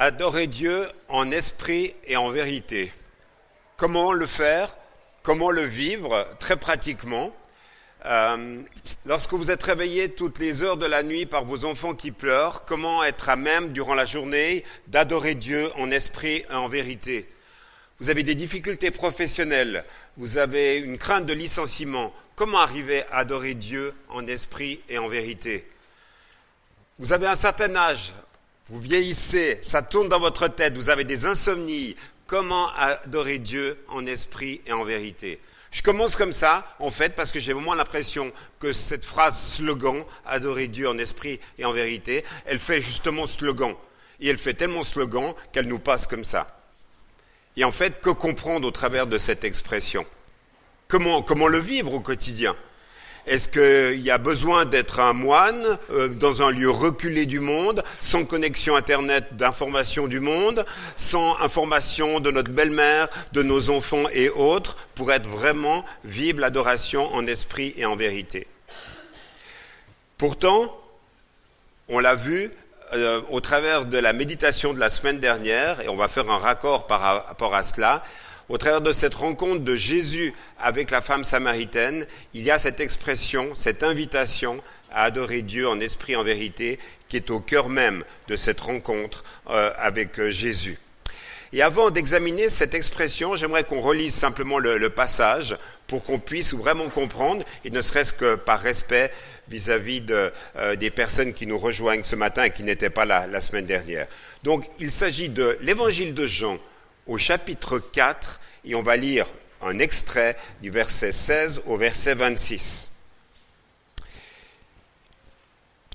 Adorer Dieu en esprit et en vérité. Comment le faire? Comment le vivre? Très pratiquement. Euh, Lorsque vous êtes réveillé toutes les heures de la nuit par vos enfants qui pleurent, comment être à même durant la journée d'adorer Dieu en esprit et en vérité? Vous avez des difficultés professionnelles, vous avez une crainte de licenciement. Comment arriver à adorer Dieu en esprit et en vérité? Vous avez un certain âge, vous vieillissez, ça tourne dans votre tête, vous avez des insomnies. Comment adorer Dieu en esprit et en vérité? Je commence comme ça, en fait, parce que j'ai vraiment l'impression que cette phrase slogan, adorer Dieu en esprit et en vérité, elle fait justement slogan. Et elle fait tellement slogan qu'elle nous passe comme ça. Et en fait, que comprendre au travers de cette expression? Comment, comment le vivre au quotidien? Est-ce qu'il y a besoin d'être un moine euh, dans un lieu reculé du monde, sans connexion Internet d'information du monde, sans information de notre belle-mère, de nos enfants et autres, pour être vraiment vivre l'adoration en esprit et en vérité? Pourtant, on l'a vu euh, au travers de la méditation de la semaine dernière, et on va faire un raccord par rapport à cela, au travers de cette rencontre de Jésus avec la femme samaritaine, il y a cette expression, cette invitation à adorer Dieu en esprit, en vérité, qui est au cœur même de cette rencontre euh, avec euh, Jésus. Et avant d'examiner cette expression, j'aimerais qu'on relise simplement le, passage pour qu'on puisse vraiment comprendre, et ne serait-ce que par respect vis-à-vis euh, des personnes qui nous rejoignent ce matin et qui n'étaient pas là la semaine dernière. Donc il s'agit de l'évangile de Jean au chapitre 4 et on va lire un extrait du verset 16 au verset 26.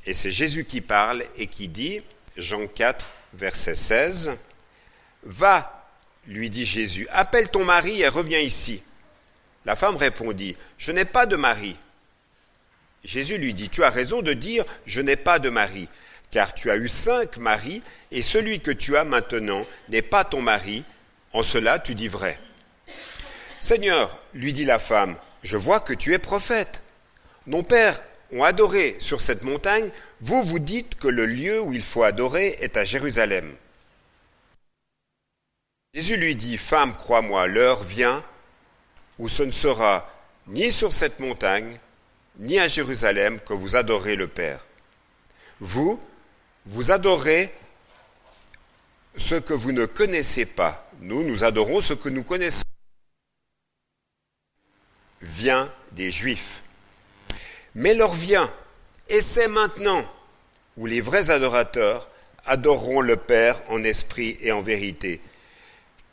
Et c'est Jésus qui parle et qui dit, Jean 4, verset 16, Va, lui dit Jésus, appelle ton mari et reviens ici. La femme répondit, Je n'ai pas de mari. Jésus lui dit, Tu as raison de dire, Je n'ai pas de mari, car tu as eu cinq maris, et celui que tu as maintenant n'est pas ton mari, en cela, tu dis vrai. Seigneur, lui dit la femme, je vois que tu es prophète. Nos pères ont adoré sur cette montagne, vous vous dites que le lieu où il faut adorer est à Jérusalem. Jésus lui dit, Femme, crois-moi, l'heure vient où ce ne sera ni sur cette montagne, ni à Jérusalem que vous adorez le Père. Vous, vous adorez ce que vous ne connaissez pas. Nous, nous adorons ce que nous connaissons. Vient des Juifs. Mais leur vient, et c'est maintenant, où les vrais adorateurs adoreront le Père en esprit et en vérité,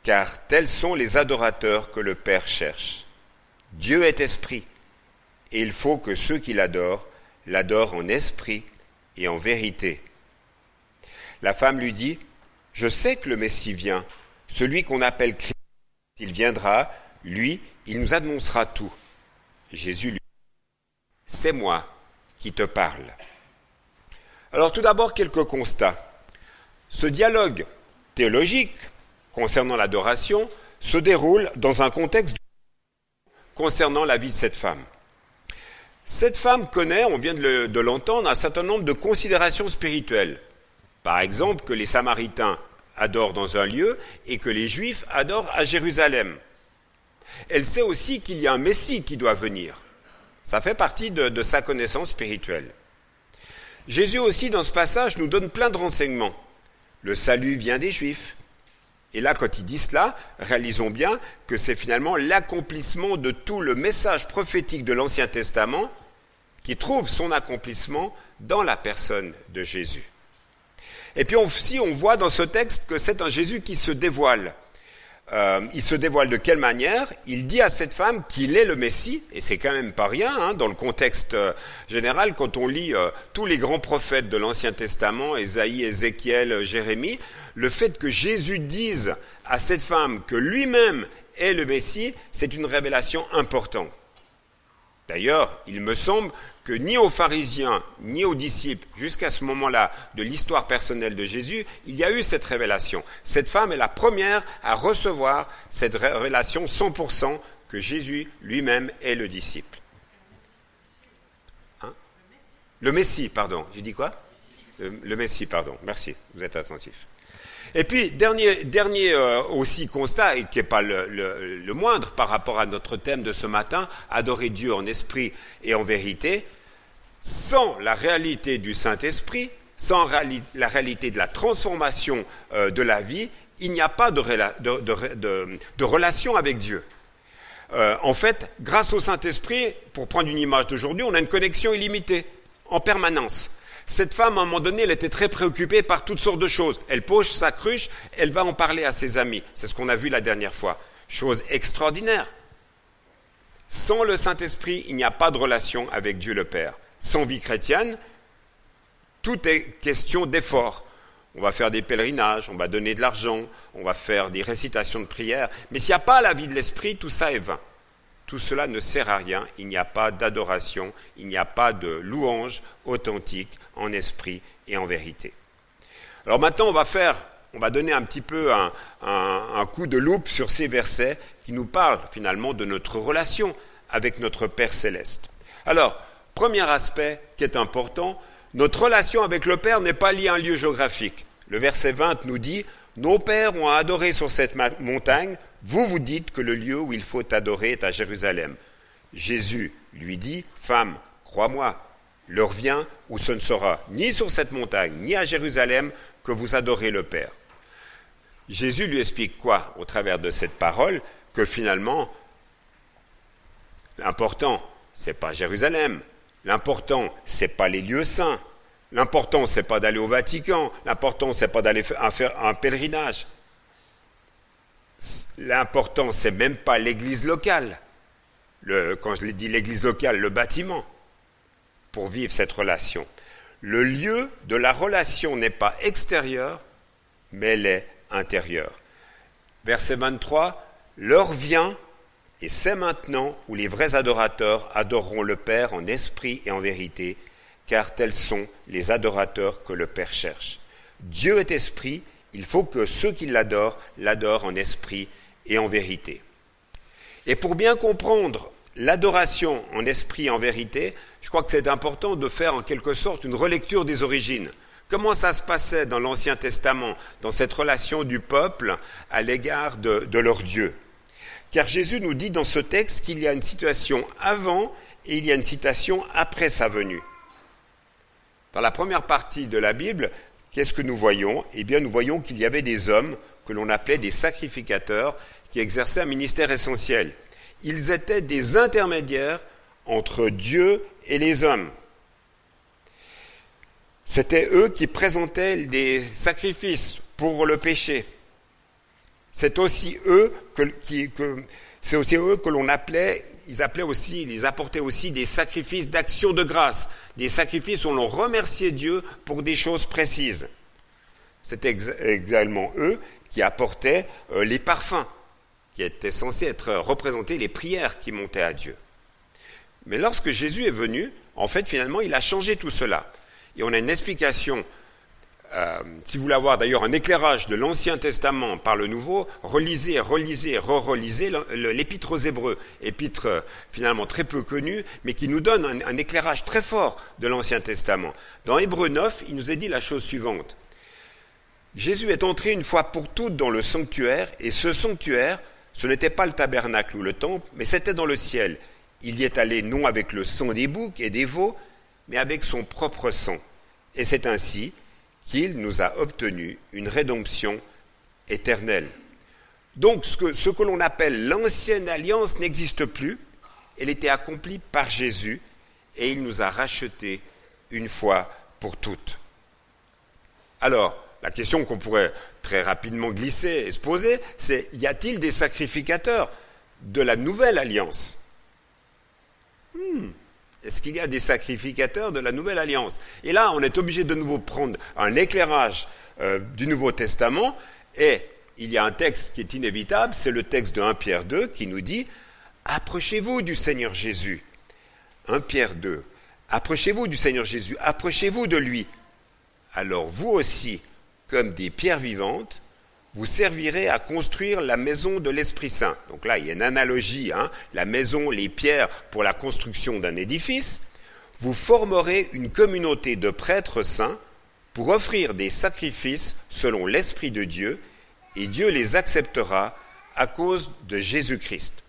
car tels sont les adorateurs que le Père cherche. Dieu est esprit, et il faut que ceux qui l'adorent l'adorent en esprit et en vérité. La femme lui dit, Je sais que le Messie vient, celui qu'on appelle Christ, il viendra, lui, il nous annoncera tout. Jésus lui dit, c'est moi qui te parle. Alors tout d'abord, quelques constats. Ce dialogue théologique concernant l'adoration se déroule dans un contexte concernant la vie de cette femme. Cette femme connaît, on vient de l'entendre, un certain nombre de considérations spirituelles. Par exemple, que les Samaritains adore dans un lieu et que les Juifs adorent à Jérusalem. Elle sait aussi qu'il y a un Messie qui doit venir. Ça fait partie de sa connaissance spirituelle. Jésus aussi, dans ce passage, nous donne plein de renseignements. Le salut vient des Juifs. Et là, quand il dit cela, réalisons bien que c'est finalement l'accomplissement de tout le message prophétique de l'Ancien Testament qui trouve son accomplissement dans la personne de Jésus. Et puis aussi, on voit dans ce texte que c'est un Jésus qui se dévoile. Euh, il se dévoile de quelle manière? Il dit à cette femme qu'il est le Messie, et c'est quand même pas rien hein, dans le contexte euh, général. Quand on lit euh, tous les grands prophètes de l'Ancien Testament, Ésaïe, Ézéchiel, Jérémie, le fait que Jésus dise à cette femme que lui-même est le Messie, c'est une révélation importante. D'ailleurs, il me semble que ni aux pharisiens, ni aux disciples, jusqu'à ce moment-là de l'histoire personnelle de Jésus, il y a eu cette révélation. Cette femme est la première à recevoir cette révélation 100% que Jésus lui-même est le disciple. Hein? Le Messie, pardon. J'ai dit quoi? Le, Messie, pardon. Merci, vous êtes attentif. Et puis, dernier, euh, aussi constat, et qui n'est pas le, moindre par rapport à notre thème de ce matin, adorer Dieu en esprit et en vérité, sans la réalité du Saint-Esprit, sans la réalité de la transformation euh, de la vie, il n'y a pas de relation avec Dieu. Euh, en fait, grâce au Saint-Esprit, pour prendre une image d'aujourd'hui, on a une connexion illimitée, en permanence. Cette femme, à un moment donné, elle était très préoccupée par toutes sortes de choses. Elle poche sa cruche, elle va en parler à ses amis. C'est ce qu'on a vu la dernière fois. Chose extraordinaire. Sans le Saint-Esprit, il n'y a pas de relation avec Dieu le Père. Sans vie chrétienne, tout est question d'effort. On va faire des pèlerinages, on va donner de l'argent, on va faire des récitations de prières. Mais s'il n'y a pas la vie de l'esprit, tout ça est vain. Tout cela ne sert à rien. Il n'y a pas d'adoration, il n'y a pas de louange authentique en esprit et en vérité. Alors maintenant, on va faire, on va donner un petit peu un, un coup de loupe sur ces versets qui nous parlent finalement de notre relation avec notre Père céleste. Alors, premier aspect qui est important, notre relation avec le Père n'est pas liée à un lieu géographique. Le verset 20 nous dit, Nos pères ont adoré sur cette montagne, vous vous dites que le lieu où il faut adorer est à Jérusalem. Jésus lui dit, Femme, crois-moi, l'heure vient où ce ne sera ni sur cette montagne, ni à Jérusalem que vous adorez le Père. Jésus lui explique quoi au travers de cette parole? Que finalement, l'important, c'est pas Jérusalem, L'important, c'est pas les lieux saints. L'important, c'est pas d'aller au Vatican. L'important, c'est pas d'aller faire un pèlerinage. L'important, c'est même pas l'église locale. quand je l'ai dit l'église locale, le bâtiment, pour vivre cette relation. Le lieu de la relation n'est pas extérieur, mais elle est intérieure. Verset 23, l'heure vient et c'est maintenant où les vrais adorateurs adoreront le Père en esprit et en vérité, car tels sont les adorateurs que le Père cherche. Dieu est esprit, il faut que ceux qui l'adorent l'adorent en esprit et en vérité. Et pour bien comprendre l'adoration en esprit et en vérité, je crois que c'est important de faire en quelque sorte une relecture des origines. Comment ça se passait dans l'Ancien Testament, dans cette relation du peuple à l'égard de, leur Dieu? Car Jésus nous dit dans ce texte qu'il y a une situation avant et il y a une citation après sa venue. Dans la première partie de la Bible, qu'est-ce que nous voyons? Eh bien, nous voyons qu'il y avait des hommes que l'on appelait des sacrificateurs qui exerçaient un ministère essentiel. Ils étaient des intermédiaires entre Dieu et les hommes. C'était eux qui présentaient des sacrifices pour le péché. C'est aussi eux que, c'est aussi eux que l'on appelait, ils appelaient aussi, ils apportaient aussi des sacrifices d'action de grâce, des sacrifices où l'on remerciait Dieu pour des choses précises. C'était également eux qui apportaient euh, les parfums, qui étaient censés être représentés les prières qui montaient à Dieu. Mais lorsque Jésus est venu, en fait, finalement, il a changé tout cela. Et on a une explication euh, si vous voulez avoir d'ailleurs un éclairage de l'Ancien Testament par le Nouveau, relisez, relisez, re-relisez l'Épître aux Hébreux, épître euh, finalement très peu connue, mais qui nous donne un, un éclairage très fort de l'Ancien Testament. Dans Hébreux 9, il nous est dit la chose suivante. Jésus est entré une fois pour toutes dans le sanctuaire, et ce sanctuaire, ce n'était pas le tabernacle ou le temple, mais c'était dans le ciel. Il y est allé non avec le sang des boucs et des veaux, mais avec son propre sang. Et c'est ainsi qu'il nous a obtenu une rédemption éternelle. Donc ce que, ce que l'on appelle l'ancienne alliance n'existe plus, elle était accomplie par Jésus et il nous a rachetés une fois pour toutes. Alors, la question qu'on pourrait très rapidement glisser et se poser, c'est y a-t-il des sacrificateurs de la nouvelle alliance? Hmm. Est-ce qu'il y a des sacrificateurs de la Nouvelle Alliance? Et là, on est obligé de nouveau prendre un éclairage euh, du Nouveau Testament, et il y a un texte qui est inévitable, c'est le texte de 1 Pierre 2 qui nous dit Approchez-vous du Seigneur Jésus. 1 Pierre 2. Approchez-vous du Seigneur Jésus, approchez-vous de lui. Alors vous aussi, comme des pierres vivantes, vous servirez à construire la maison de l'Esprit Saint. Donc là, il y a une analogie, hein, la maison, les pierres pour la construction d'un édifice. Vous formerez une communauté de prêtres saints pour offrir des sacrifices selon l'Esprit de Dieu, et Dieu les acceptera à cause de Jésus-Christ.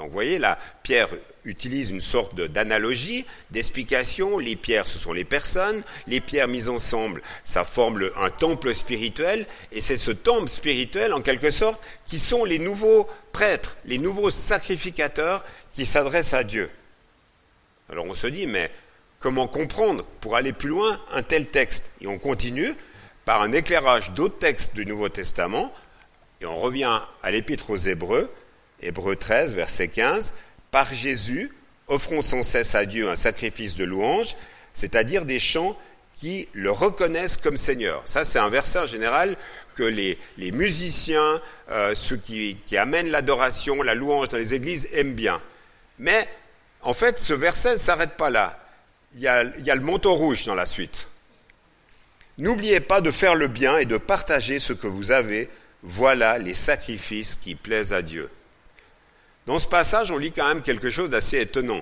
Donc vous voyez, là, Pierre utilise une sorte d'analogie, d'explication. Les pierres, ce sont les personnes. Les pierres mises ensemble, ça forme un temple spirituel. Et c'est ce temple spirituel, en quelque sorte, qui sont les nouveaux prêtres, les nouveaux sacrificateurs qui s'adressent à Dieu. Alors on se dit, mais comment comprendre, pour aller plus loin, un tel texte? Et on continue par un éclairage d'autres textes du Nouveau Testament, et on revient à l'Épître aux Hébreux, Hébreux 13, verset 15, par Jésus, offrons sans cesse à Dieu un sacrifice de louange, c'est-à-dire des chants qui le reconnaissent comme Seigneur. Ça, c'est un verset en général que les, musiciens, euh, ceux qui, amènent l'adoration, la louange dans les églises aiment bien. Mais, en fait, ce verset ne s'arrête pas là. Il y, a, il y a le manteau rouge dans la suite. N'oubliez pas de faire le bien et de partager ce que vous avez. Voilà les sacrifices qui plaisent à Dieu. Dans ce passage, on lit quand même quelque chose d'assez étonnant.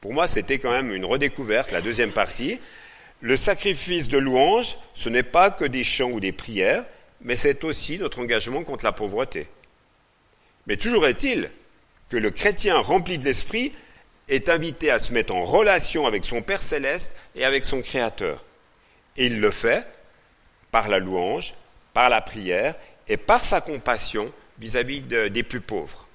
Pour moi, c'était quand même une redécouverte, la deuxième partie. Le sacrifice de louange, ce n'est pas que des chants ou des prières, mais c'est aussi notre engagement contre la pauvreté. Mais toujours est-il que le chrétien rempli de l'esprit est invité à se mettre en relation avec son Père céleste et avec son Créateur. Et il le fait par la louange, par la prière et par sa compassion vis-à-vis des plus pauvres.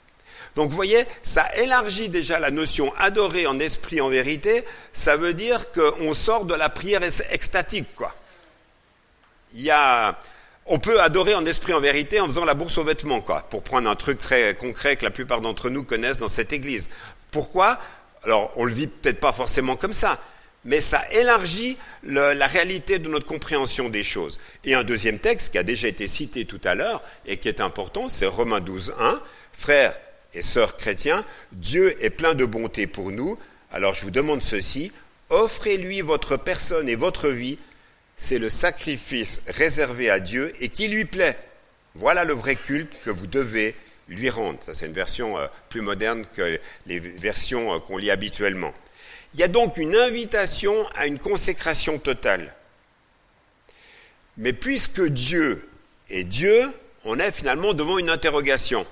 Donc vous voyez, ça élargit déjà la notion adorer en esprit, en vérité. Ça veut dire qu'on sort de la prière extatique, quoi. Il y a, on peut adorer en esprit, en vérité, en faisant la bourse aux vêtements, quoi. Pour prendre un truc très concret que la plupart d'entre nous connaissent dans cette église. Pourquoi? Alors, on le vit peut-être pas forcément comme ça, mais ça élargit la réalité de notre compréhension des choses. Et un deuxième texte qui a déjà été cité tout à l'heure et qui est important, c'est Romains 12, 1. Frères, et sœurs chrétiens, Dieu est plein de bonté pour nous. Alors je vous demande ceci, offrez-lui votre personne et votre vie, c'est le sacrifice réservé à Dieu et qui lui plaît. Voilà le vrai culte que vous devez lui rendre. Ça, c'est une version euh, plus moderne que les versions euh, qu'on lit habituellement. Il y a donc une invitation à une consécration totale. Mais puisque Dieu est Dieu, on est finalement devant une interrogation.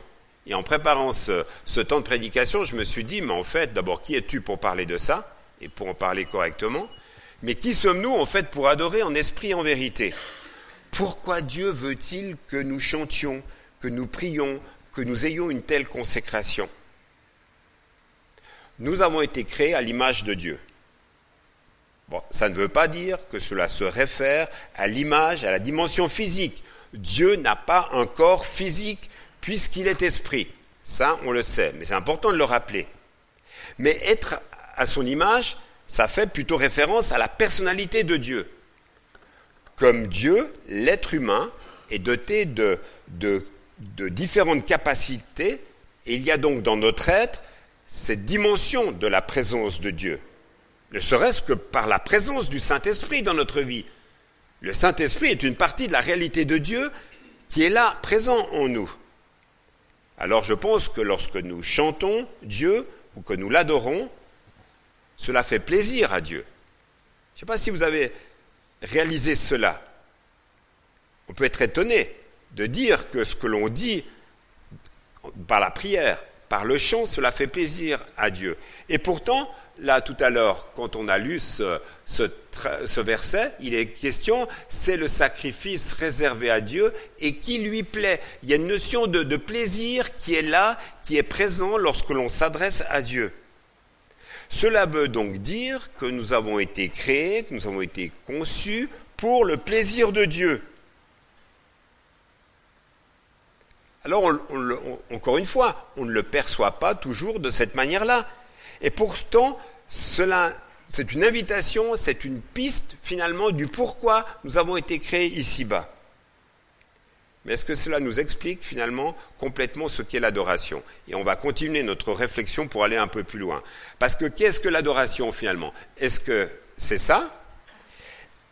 Et en préparant ce, temps de prédication, je me suis dit, mais en fait, d'abord, qui es-tu pour parler de ça et pour en parler correctement? Mais qui sommes-nous en fait pour adorer en esprit et en vérité? Pourquoi Dieu veut-il que nous chantions, que nous prions, que nous ayons une telle consécration? Nous avons été créés à l'image de Dieu. Bon, ça ne veut pas dire que cela se réfère à l'image, à la dimension physique. Dieu n'a pas un corps physique puisqu'il est esprit. Ça, on le sait, mais c'est important de le rappeler. Mais être à son image, ça fait plutôt référence à la personnalité de Dieu. Comme Dieu, l'être humain est doté de, différentes capacités, et il y a donc dans notre être cette dimension de la présence de Dieu. Ne serait-ce que par la présence du Saint-Esprit dans notre vie. Le Saint-Esprit est une partie de la réalité de Dieu qui est là, présent en nous. Alors je pense que lorsque nous chantons Dieu ou que nous l'adorons, cela fait plaisir à Dieu. Je ne sais pas si vous avez réalisé cela. On peut être étonné de dire que ce que l'on dit par la prière, par le chant, cela fait plaisir à Dieu. Et pourtant, là tout à l'heure, quand on a lu ce, verset, il est question, c'est le sacrifice réservé à Dieu et qui lui plaît. Il y a une notion de, plaisir qui est là, qui est présent lorsque l'on s'adresse à Dieu. Cela veut donc dire que nous avons été créés, que nous avons été conçus pour le plaisir de Dieu. Alors, encore une fois, on ne le perçoit pas toujours de cette manière-là. Et pourtant, cela, c'est une invitation, c'est une piste finalement du pourquoi nous avons été créés ici-bas. Mais est-ce que cela nous explique finalement complètement ce qu'est l'adoration? Et on va continuer notre réflexion pour aller un peu plus loin. Parce que qu'est-ce que l'adoration finalement? Est-ce que c'est ça?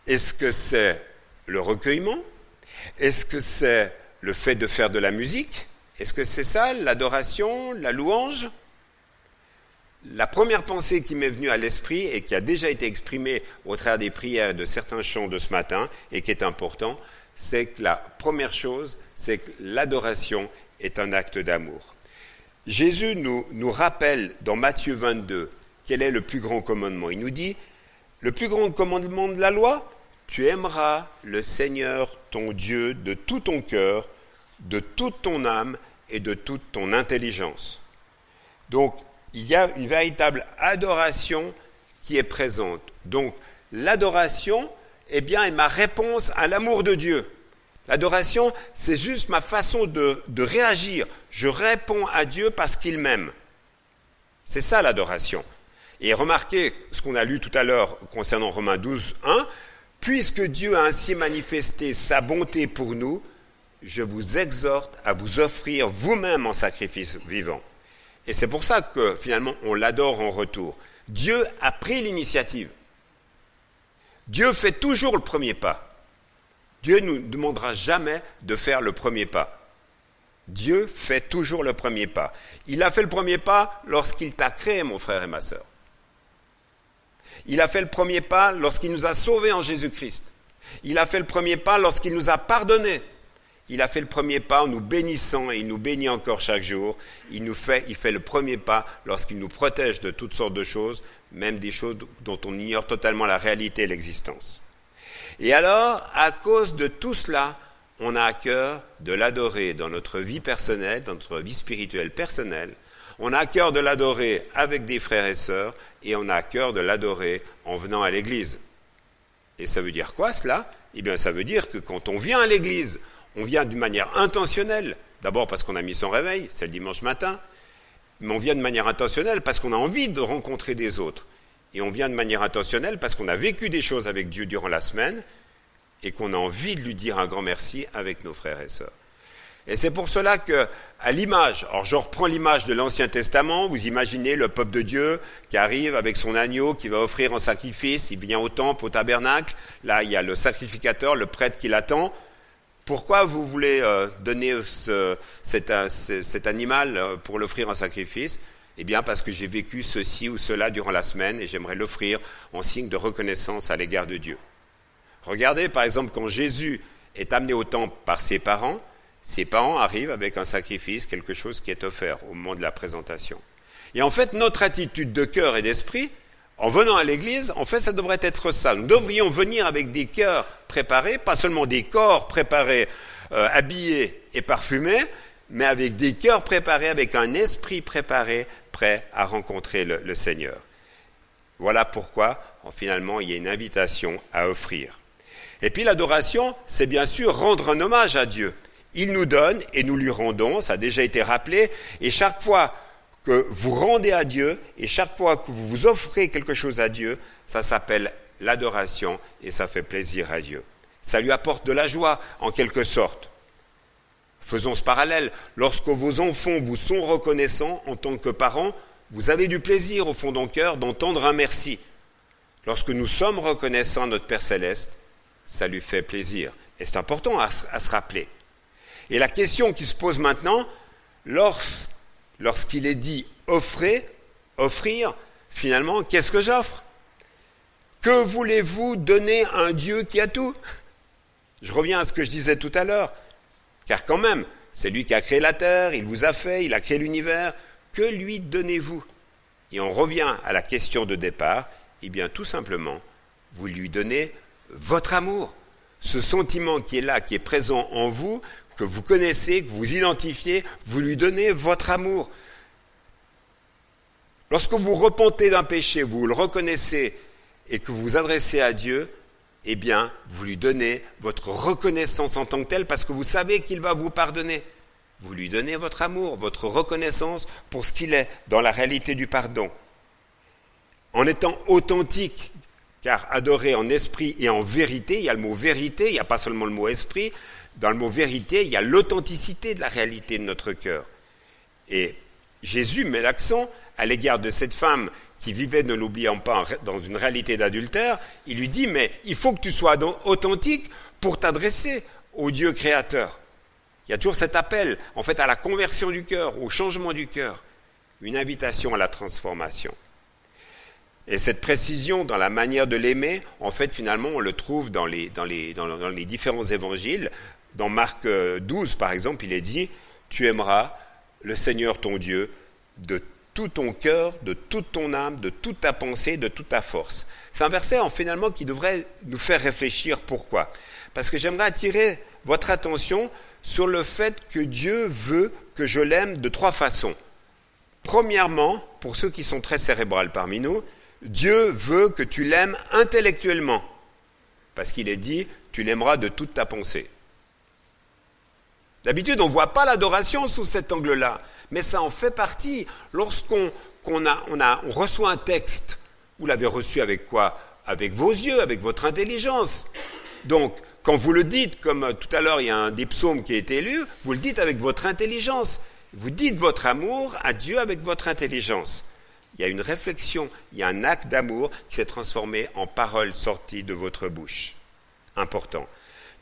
Est-ce que c'est le recueillement? Est-ce que c'est le fait de faire de la musique? Est-ce que c'est ça l'adoration, la louange? La première pensée qui m'est venue à l'esprit et qui a déjà été exprimée au travers des prières de certains chants de ce matin et qui est important, c'est que la première chose, c'est que l'adoration est un acte d'amour. Jésus nous, nous rappelle dans Matthieu 22 quel est le plus grand commandement. Il nous dit, le plus grand commandement de la loi, tu aimeras le Seigneur ton Dieu de tout ton cœur, de toute ton âme et de toute ton intelligence. Donc, il y a une véritable adoration qui est présente. Donc, l'adoration, eh bien, est ma réponse à l'amour de Dieu. L'adoration, c'est juste ma façon de, de, réagir. Je réponds à Dieu parce qu'il m'aime. C'est ça l'adoration. Et remarquez ce qu'on a lu tout à l'heure concernant Romains 12, 1. Puisque Dieu a ainsi manifesté sa bonté pour nous, je vous exhorte à vous offrir vous-même en sacrifice vivant. Et c'est pour ça que finalement on l'adore en retour. Dieu a pris l'initiative. Dieu fait toujours le premier pas. Dieu ne nous demandera jamais de faire le premier pas. Dieu fait toujours le premier pas. Il a fait le premier pas lorsqu'il t'a créé, mon frère et ma sœur. Il a fait le premier pas lorsqu'il nous a sauvés en Jésus-Christ. Il a fait le premier pas lorsqu'il nous a pardonnés il a fait le premier pas en nous bénissant et il nous bénit encore chaque jour. Il nous fait, il fait le premier pas lorsqu'il nous protège de toutes sortes de choses, même des choses dont on ignore totalement la réalité et l'existence. Et alors, à cause de tout cela, on a à cœur de l'adorer dans notre vie personnelle, dans notre vie spirituelle personnelle. On a à cœur de l'adorer avec des frères et sœurs et on a à cœur de l'adorer en venant à l'église. Et ça veut dire quoi cela? Eh bien, ça veut dire que quand on vient à l'église, on vient d'une manière intentionnelle, d'abord parce qu'on a mis son réveil, c'est le dimanche matin, mais on vient de manière intentionnelle parce qu'on a envie de rencontrer des autres. Et on vient de manière intentionnelle parce qu'on a vécu des choses avec Dieu durant la semaine et qu'on a envie de lui dire un grand merci avec nos frères et sœurs. Et c'est pour cela que, à l'image, alors je reprends l'image de l'Ancien Testament, vous imaginez le peuple de Dieu qui arrive avec son agneau, qui va offrir en sacrifice, il vient au temple, au tabernacle, là il y a le sacrificateur, le prêtre qui l'attend, pourquoi vous voulez euh, donner euh, cet, animal euh, pour l'offrir en sacrifice? Eh bien parce que j'ai vécu ceci ou cela durant la semaine et j'aimerais l'offrir en signe de reconnaissance à l'égard de Dieu. Regardez par exemple quand Jésus est amené au temple par ses parents, ses parents arrivent avec un sacrifice, quelque chose qui est offert au moment de la présentation. Et en fait, notre attitude de cœur et d'esprit, en venant à l'église, en fait, ça devrait être ça. Nous devrions venir avec des cœurs préparés, pas seulement des corps préparés, euh, habillés et parfumés, mais avec des cœurs préparés, avec un esprit préparé, prêt à rencontrer le, Seigneur. Voilà pourquoi, finalement, il y a une invitation à offrir. Et puis l'adoration, c'est bien sûr rendre un hommage à Dieu. Il nous donne et nous lui rendons, ça a déjà été rappelé, et chaque fois que vous rendez à Dieu et chaque fois que vous vous offrez quelque chose à Dieu, ça s'appelle l'adoration et ça fait plaisir à Dieu. Ça lui apporte de la joie en quelque sorte. Faisons ce parallèle. Lorsque vos enfants vous sont reconnaissants en tant que parents, vous avez du plaisir au fond de cœur d'entendre un merci. Lorsque nous sommes reconnaissants à notre Père céleste, ça lui fait plaisir. Et c'est important à, à, se rappeler. Et la question qui se pose maintenant, lorsque lorsqu'il est dit offrez, offrir, finalement, qu'est-ce que j'offre? Que voulez-vous donner à un Dieu qui a tout? Je reviens à ce que je disais tout à l'heure, car quand même, c'est lui qui a créé la terre, il vous a fait, il a créé l'univers. Que lui donnez-vous? Et on revient à la question de départ, eh bien tout simplement, vous lui donnez votre amour, ce sentiment qui est là, qui est présent en vous, que vous connaissez, que vous identifiez, vous lui donnez votre amour. Lorsque vous repentez d'un péché, vous le reconnaissez et que vous vous adressez à Dieu, eh bien, vous lui donnez votre reconnaissance en tant que tel parce que vous savez qu'il va vous pardonner. Vous lui donnez votre amour, votre reconnaissance pour ce qu'il est dans la réalité du pardon. En étant authentique, car adorer en esprit et en vérité, il y a le mot vérité, il n'y a pas seulement le mot esprit, dans le mot vérité, il y a l'authenticité de la réalité de notre cœur. Et Jésus met l'accent à l'égard de cette femme qui vivait, ne l'oublions pas, dans une réalité d'adultère. Il lui dit, mais il faut que tu sois authentique pour t'adresser au Dieu créateur. Il y a toujours cet appel, en fait, à la conversion du cœur, au changement du cœur. une invitation à la transformation. Et cette précision dans la manière de l'aimer, en fait, finalement, on le trouve dans les, dans les, dans, les différents évangiles. Dans Marc 12, par exemple, il est dit, tu aimeras le Seigneur ton Dieu de tout ton cœur, de toute ton âme, de toute ta pensée, de toute ta force. C'est un verset en, finalement qui devrait nous faire réfléchir. Pourquoi Parce que j'aimerais attirer votre attention sur le fait que Dieu veut que je l'aime de trois façons. Premièrement, pour ceux qui sont très cérébrales parmi nous, Dieu veut que tu l'aimes intellectuellement, parce qu'il est dit, tu l'aimeras de toute ta pensée. D'habitude, on ne voit pas l'adoration sous cet angle-là, mais ça en fait partie. Lorsqu'on reçoit un texte, vous l'avez reçu avec quoi? Avec vos yeux, avec votre intelligence. Donc, quand vous le dites, comme euh, tout à l'heure il y a un des qui a été lu, vous le dites avec votre intelligence. Vous dites votre amour à Dieu avec votre intelligence. Il y a une réflexion, il y a un acte d'amour qui s'est transformé en parole sortie de votre bouche. Important.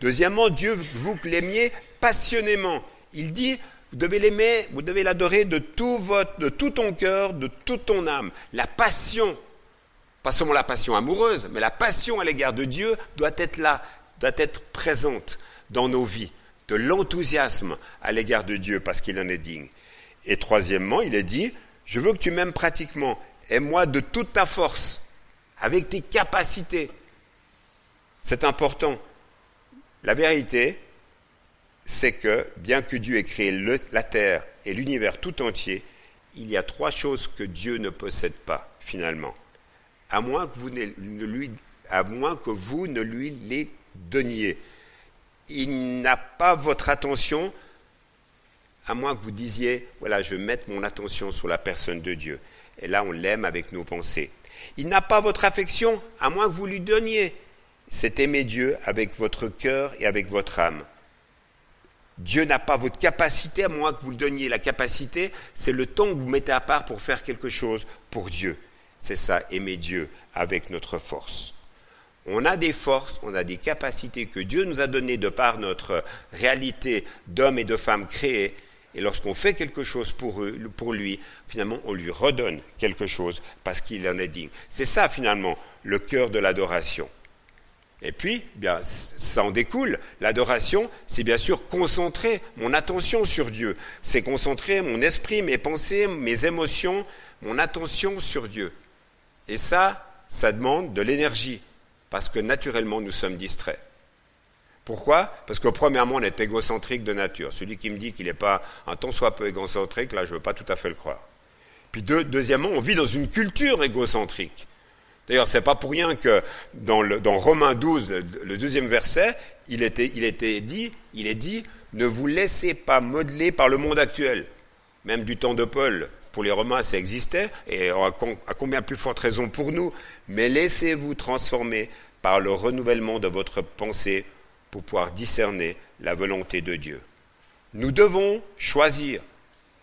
Deuxièmement, Dieu vous l'aimiez passionnément. Il dit, vous devez l'aimer, vous devez l'adorer de tout votre, de tout ton cœur, de toute ton âme. La passion, pas seulement la passion amoureuse, mais la passion à l'égard de Dieu doit être là, doit être présente dans nos vies, de l'enthousiasme à l'égard de Dieu parce qu'il en est digne. Et troisièmement, il est dit, je veux que tu m'aimes pratiquement, aime-moi de toute ta force, avec tes capacités. C'est important. La vérité, c'est que bien que Dieu ait créé la terre et l'univers tout entier, il y a trois choses que Dieu ne possède pas, finalement. À moins que vous ne lui, à moins que vous ne lui les donniez. Il n'a pas votre attention, à moins que vous disiez, voilà, je mette mon attention sur la personne de Dieu. Et là, on l'aime avec nos pensées. Il n'a pas votre affection, à moins que vous lui donniez. C'est aimer Dieu avec votre cœur et avec votre âme. Dieu n'a pas votre capacité, à moins que vous le donniez. La capacité, c'est le temps que vous mettez à part pour faire quelque chose pour Dieu. C'est ça, aimer Dieu avec notre force. On a des forces, on a des capacités que Dieu nous a données de par notre réalité d'hommes et de femmes créés. Et lorsqu'on fait quelque chose pour, lui, finalement, on lui redonne quelque chose parce qu'il en est digne. C'est ça, finalement, le cœur de l'adoration. Et puis, bien, ça en découle. L'adoration, c'est bien sûr concentrer mon attention sur Dieu. C'est concentrer mon esprit, mes pensées, mes émotions, mon attention sur Dieu. Et ça, ça demande de l'énergie, parce que naturellement, nous sommes distraits. Pourquoi? Parce que premièrement, on est égocentrique de nature. Celui qui me dit qu'il n'est pas un tant soit peu égocentrique, là, je ne veux pas tout à fait le croire. Puis deuxièmement, on vit dans une culture égocentrique. D'ailleurs, c'est pas pour rien que dans, Romains 12, le, deuxième verset, il était, il était dit, il est dit, ne vous laissez pas modeler par le monde actuel. Même du temps de Paul, pour les Romains, ça existait, et à combien plus forte raison pour nous, mais laissez-vous transformer par le renouvellement de votre pensée pour pouvoir discerner la volonté de Dieu. Nous devons choisir,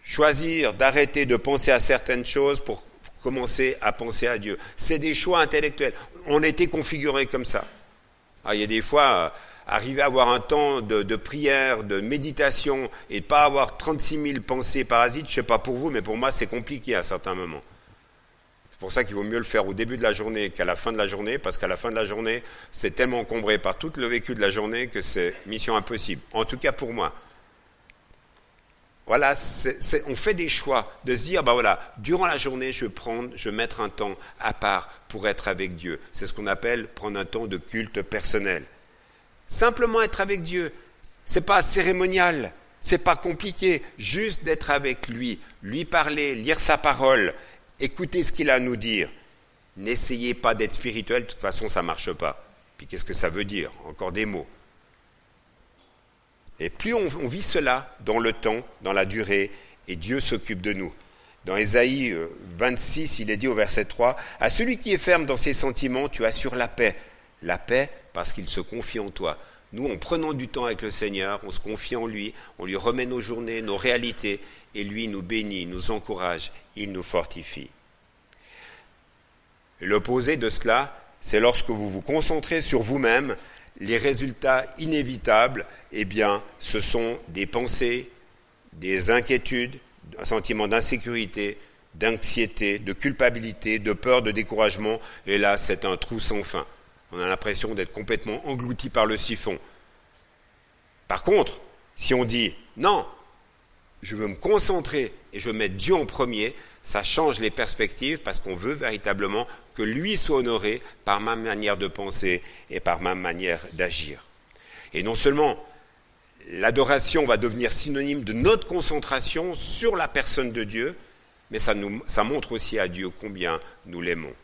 choisir d'arrêter de penser à certaines choses pour commencer à penser à Dieu. C'est des choix intellectuels. On a été configurés comme ça. Ah, il y a des fois, euh, arriver à avoir un temps de, prière, de méditation, et pas avoir 36 000 pensées parasites, je ne sais pas pour vous, mais pour moi, c'est compliqué à certains moments. Pour ça qu'il vaut mieux le faire au début de la journée qu'à la fin de la journée, parce qu'à la fin de la journée, c'est tellement encombré par tout le vécu de la journée que c'est mission impossible. En tout cas pour moi. Voilà, on fait des choix de se dire, bah voilà, durant la journée, je vais prendre, je vais mettre un temps à part pour être avec Dieu. C'est ce qu'on appelle prendre un temps de culte personnel. Simplement être avec Dieu, c'est pas cérémonial, c'est pas compliqué, juste d'être avec lui, lui parler, lire sa parole, écouter ce qu'il a à nous dire. N'essayez pas d'être spirituel, de toute façon ça marche pas. Puis qu'est-ce que ça veut dire? Encore des mots. Et plus on, vit cela dans le temps, dans la durée, et Dieu s'occupe de nous. Dans Ésaïe 26, euh, il est dit au verset 3, À celui qui est ferme dans ses sentiments, tu assures la paix. La paix parce qu'il se confie en toi. Nous, en prenant du temps avec le Seigneur, on se confie en lui, on lui remet nos journées, nos réalités, et lui nous bénit, nous encourage, il nous fortifie. L'opposé de cela, c'est lorsque vous vous concentrez sur vous-même les résultats inévitables, eh bien, ce sont des pensées, des inquiétudes, un sentiment d'insécurité, d'anxiété, de culpabilité, de peur, de découragement, et là c'est un trou sans fin. On a l'impression d'être complètement englouti par le siphon. Par contre, si on dit non, je veux me concentrer et je veux mettre Dieu en premier, ça change les perspectives parce qu'on veut véritablement que lui soit honoré par ma manière de penser et par ma manière d'agir. Et non seulement l'adoration va devenir synonyme de notre concentration sur la personne de Dieu, mais ça, ça montre aussi à Dieu combien nous l'aimons.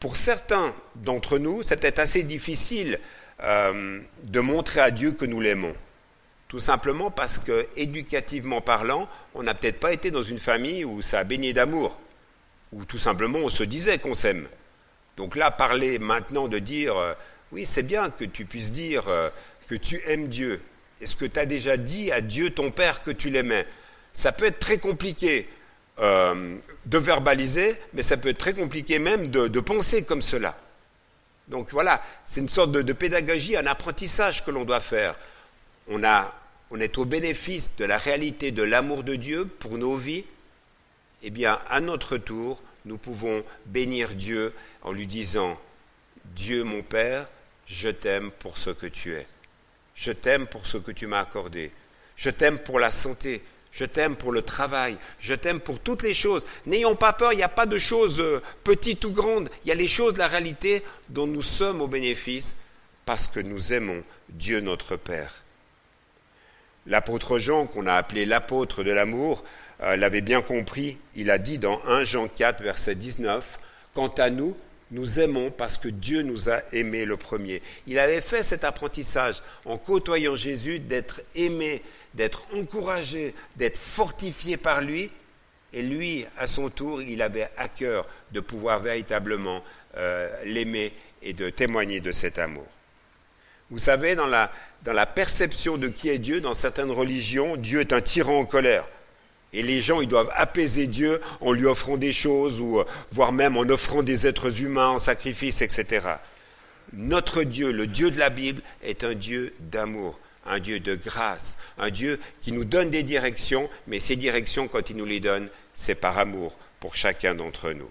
Pour certains d'entre nous, c'est peut-être assez difficile euh, de montrer à Dieu que nous l'aimons. Tout simplement parce que, éducativement parlant, on n'a peut-être pas été dans une famille où ça a baigné d'amour, où tout simplement on se disait qu'on s'aime. Donc là, parler maintenant de dire, euh, oui, c'est bien que tu puisses dire euh, que tu aimes Dieu. Est-ce que tu as déjà dit à Dieu, ton Père, que tu l'aimais? Ça peut être très compliqué euh, de verbaliser, mais ça peut être très compliqué même de, penser comme cela. Donc voilà, c'est une sorte de, de pédagogie, un apprentissage que l'on doit faire on, on est au bénéfice de la réalité de l'amour de Dieu pour nos vies, eh bien, à notre tour, nous pouvons bénir Dieu en lui disant Dieu mon Père, je t'aime pour ce que tu es. Je t'aime pour ce que tu m'as accordé. Je t'aime pour la santé. Je t'aime pour le travail. Je t'aime pour toutes les choses. N'ayons pas peur, il n'y a pas de choses euh, petites ou grandes. Il y a les choses de la réalité dont nous sommes au bénéfice parce que nous aimons Dieu notre Père. L'apôtre Jean, qu'on a appelé l'apôtre de l'amour, euh, l'avait bien compris. Il a dit dans 1 Jean 4, verset 19, Quant à nous, nous aimons parce que Dieu nous a aimés le premier. Il avait fait cet apprentissage en côtoyant Jésus d'être aimé, d'être encouragé, d'être fortifié par lui. Et lui, à son tour, il avait à cœur de pouvoir véritablement euh, l'aimer et de témoigner de cet amour. Vous savez, dans la, perception de qui est Dieu, dans certaines religions, Dieu est un tyran en colère. Et les gens, ils doivent apaiser Dieu en lui offrant des choses, ou euh, voire même en offrant des êtres humains en sacrifice, etc. Notre Dieu, le Dieu de la Bible, est un Dieu d'amour, un Dieu de grâce, un Dieu qui nous donne des directions, mais ces directions, quand il nous les donne, c'est par amour pour chacun d'entre nous.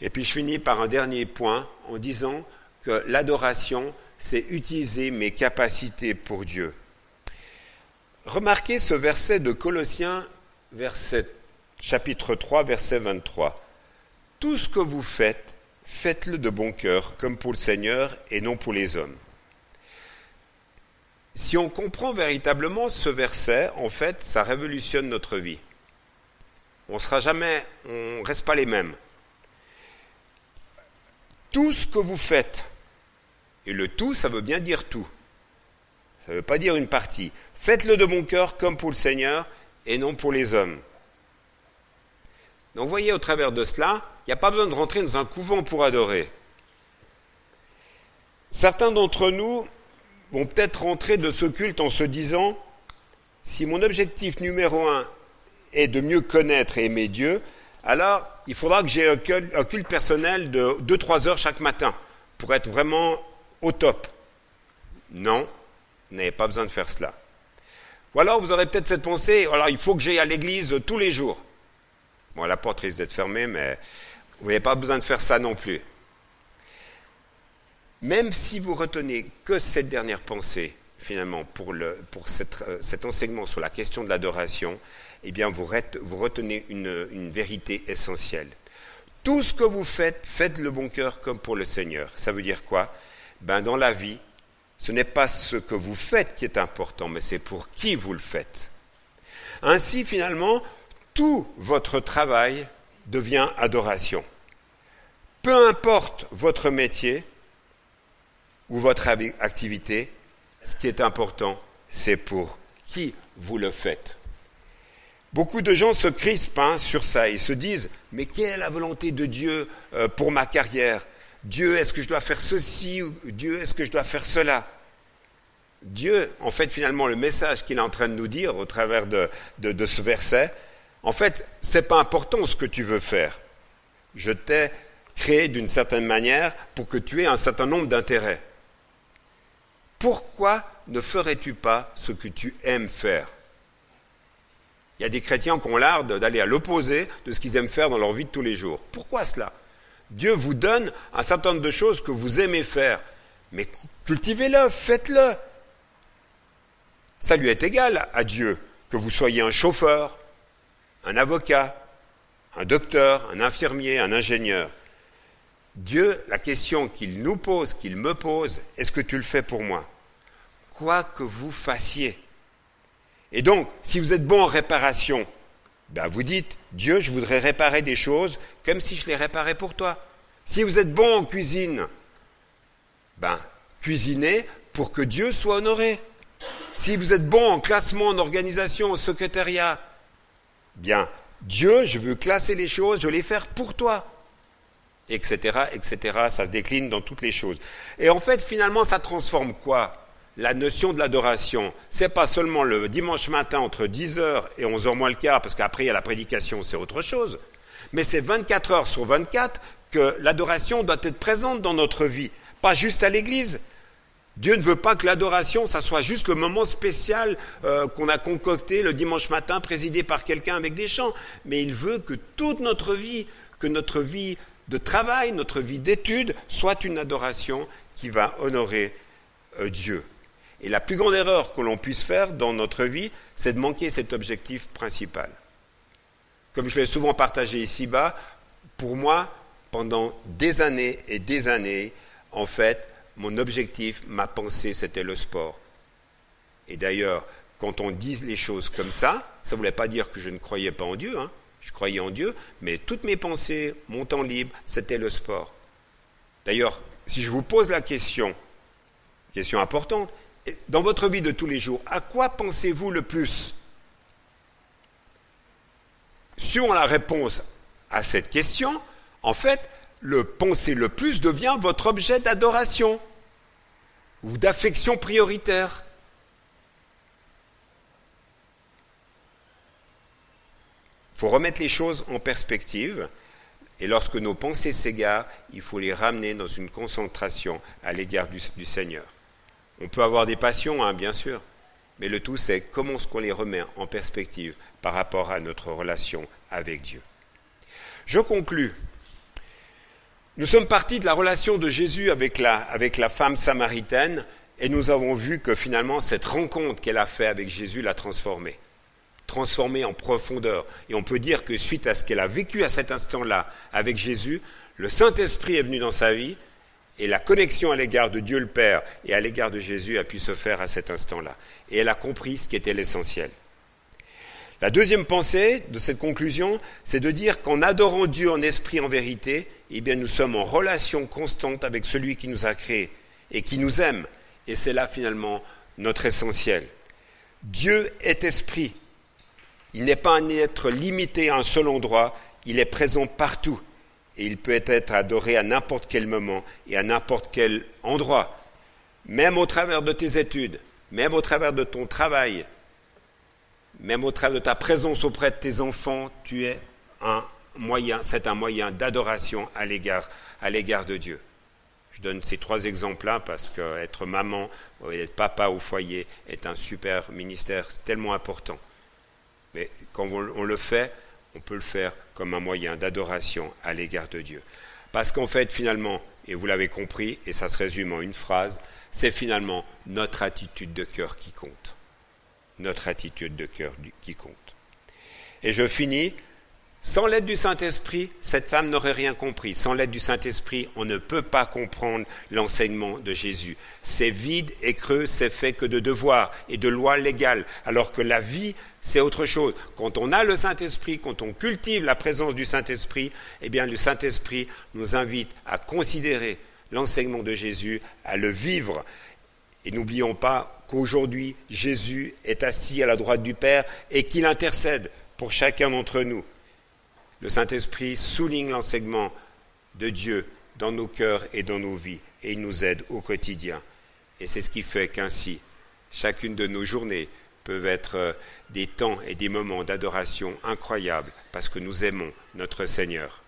Et puis je finis par un dernier point en disant que l'adoration, c'est utiliser mes capacités pour Dieu. Remarquez ce verset de Colossiens, chapitre 3, verset 23. Tout ce que vous faites, faites-le de bon cœur, comme pour le Seigneur et non pour les hommes. Si on comprend véritablement ce verset, en fait, ça révolutionne notre vie. On sera jamais, on reste pas les mêmes. Tout ce que vous faites, et le tout, ça veut bien dire tout. Ça ne veut pas dire une partie. Faites-le de bon cœur comme pour le Seigneur et non pour les hommes. Donc voyez, au travers de cela, il n'y a pas besoin de rentrer dans un couvent pour adorer. Certains d'entre nous vont peut-être rentrer de ce culte en se disant, si mon objectif numéro un est de mieux connaître et aimer Dieu, alors il faudra que j'ai un culte personnel de 2-3 heures chaque matin pour être vraiment au top. Non, vous n'avez pas besoin de faire cela. Ou alors vous aurez peut-être cette pensée, alors il faut que j'aille à l'église tous les jours. Bon, la porte risque d'être fermée, mais vous n'avez pas besoin de faire ça non plus. Même si vous retenez que cette dernière pensée, finalement, pour, euh, cet enseignement sur la question de l'adoration, eh bien, vous, retenez une, une vérité essentielle. Tout ce que vous faites, faites le bon cœur comme pour le Seigneur. Ça veut dire quoi? Ben dans la vie, ce n'est pas ce que vous faites qui est important, mais c'est pour qui vous le faites. Ainsi, finalement, tout votre travail devient adoration. Peu importe votre métier ou votre activité, ce qui est important, c'est pour qui vous le faites. Beaucoup de gens se crispent hein, sur ça et se disent, mais quelle est la volonté de Dieu euh, pour ma carrière? Dieu, est-ce que je dois faire ceci ou Dieu, est-ce que je dois faire cela? Dieu, en fait, finalement, le message qu'il est en train de nous dire au travers de, de ce verset, en fait, c'est pas important ce que tu veux faire. Je t'ai créé d'une certaine manière pour que tu aies un certain nombre d'intérêts. Pourquoi ne ferais-tu pas ce que tu aimes faire? Il y a des chrétiens qui ont l'art d'aller à l'opposé de ce qu'ils aiment faire dans leur vie de tous les jours. Pourquoi cela? Dieu vous donne un certain nombre de choses que vous aimez faire, mais cultivez-le, faites-le. Ça lui est égal à Dieu que vous soyez un chauffeur, un avocat, un docteur, un infirmier, un ingénieur. Dieu, la question qu'il nous pose, qu'il me pose, est-ce que tu le fais pour moi? Quoi que vous fassiez. Et donc, si vous êtes bon en réparation, ben vous dites, Dieu, je voudrais réparer des choses comme si je les réparais pour toi. Si vous êtes bon en cuisine, ben, cuisinez pour que Dieu soit honoré. Si vous êtes bon en classement, en organisation, au secrétariat, bien, Dieu, je veux classer les choses, je veux les faire pour toi. Etc., etc. Ça se décline dans toutes les choses. Et en fait, finalement, ça transforme quoi? La notion de l'adoration. C'est pas seulement le dimanche matin entre 10h et 11h moins le quart, parce qu'après il y a la prédication, c'est autre chose. Mais c'est 24 heures sur 24 que l'adoration doit être présente dans notre vie. Pas juste à l'église, Dieu ne veut pas que l'adoration, ça soit juste le moment spécial euh, qu'on a concocté le dimanche matin, présidé par quelqu'un avec des chants, mais il veut que toute notre vie, que notre vie de travail, notre vie d'étude, soit une adoration qui va honorer euh, Dieu. Et la plus grande erreur que l'on puisse faire dans notre vie, c'est de manquer cet objectif principal. Comme je l'ai souvent partagé ici-bas, pour moi, pendant des années et des années, en fait, mon objectif, ma pensée, c'était le sport. Et d'ailleurs, quand on dit les choses comme ça, ça ne voulait pas dire que je ne croyais pas en Dieu. Hein. Je croyais en Dieu, mais toutes mes pensées, mon temps libre, c'était le sport. D'ailleurs, si je vous pose la question, question importante, dans votre vie de tous les jours, à quoi pensez-vous le plus? Si on a la réponse à cette question, en fait, le penser le plus devient votre objet d'adoration ou d'affection prioritaire. Il faut remettre les choses en perspective et lorsque nos pensées s'égarent, il faut les ramener dans une concentration à l'égard du, Seigneur. On peut avoir des passions, hein, bien sûr, mais le tout c'est comment est-ce qu'on les remet en perspective par rapport à notre relation avec Dieu. Je conclus nous sommes partis de la relation de Jésus avec la, avec la femme samaritaine et nous avons vu que finalement cette rencontre qu'elle a faite avec Jésus l'a transformée, transformée en profondeur. Et on peut dire que suite à ce qu'elle a vécu à cet instant-là avec Jésus, le Saint-Esprit est venu dans sa vie et la connexion à l'égard de Dieu le Père et à l'égard de Jésus a pu se faire à cet instant-là. Et elle a compris ce qui était l'essentiel. La deuxième pensée de cette conclusion, c'est de dire qu'en adorant Dieu en esprit, en vérité, eh nous sommes en relation constante avec celui qui nous a créés et qui nous aime. Et c'est là finalement notre essentiel. Dieu est esprit. Il n'est pas un être limité à un seul endroit, il est présent partout. Et il peut être adoré à n'importe quel moment et à n'importe quel endroit. Même au travers de tes études, même au travers de ton travail, même au travers de ta présence auprès de tes enfants, tu es un moyen, c'est un moyen d'adoration à l'égard, à l'égard de Dieu. Je donne ces trois exemples-là parce qu'être maman, être papa au foyer est un super ministère tellement important. Mais quand on le fait, on peut le faire comme un moyen d'adoration à l'égard de Dieu. Parce qu'en fait, finalement, et vous l'avez compris, et ça se résume en une phrase, c'est finalement notre attitude de cœur qui compte notre attitude de cœur qui compte. Et je finis, sans l'aide du Saint-Esprit, cette femme n'aurait rien compris. Sans l'aide du Saint-Esprit, on ne peut pas comprendre l'enseignement de Jésus. C'est vide et creux, c'est fait que de devoirs et de lois légales, alors que la vie, c'est autre chose. Quand on a le Saint-Esprit, quand on cultive la présence du Saint-Esprit, eh bien le Saint-Esprit nous invite à considérer l'enseignement de Jésus, à le vivre. Et n'oublions pas qu'aujourd'hui Jésus est assis à la droite du Père et qu'il intercède pour chacun d'entre nous. Le Saint-Esprit souligne l'enseignement de Dieu dans nos cœurs et dans nos vies et il nous aide au quotidien. Et c'est ce qui fait qu'ainsi, chacune de nos journées peuvent être euh, des temps et des moments d'adoration incroyables parce que nous aimons notre Seigneur.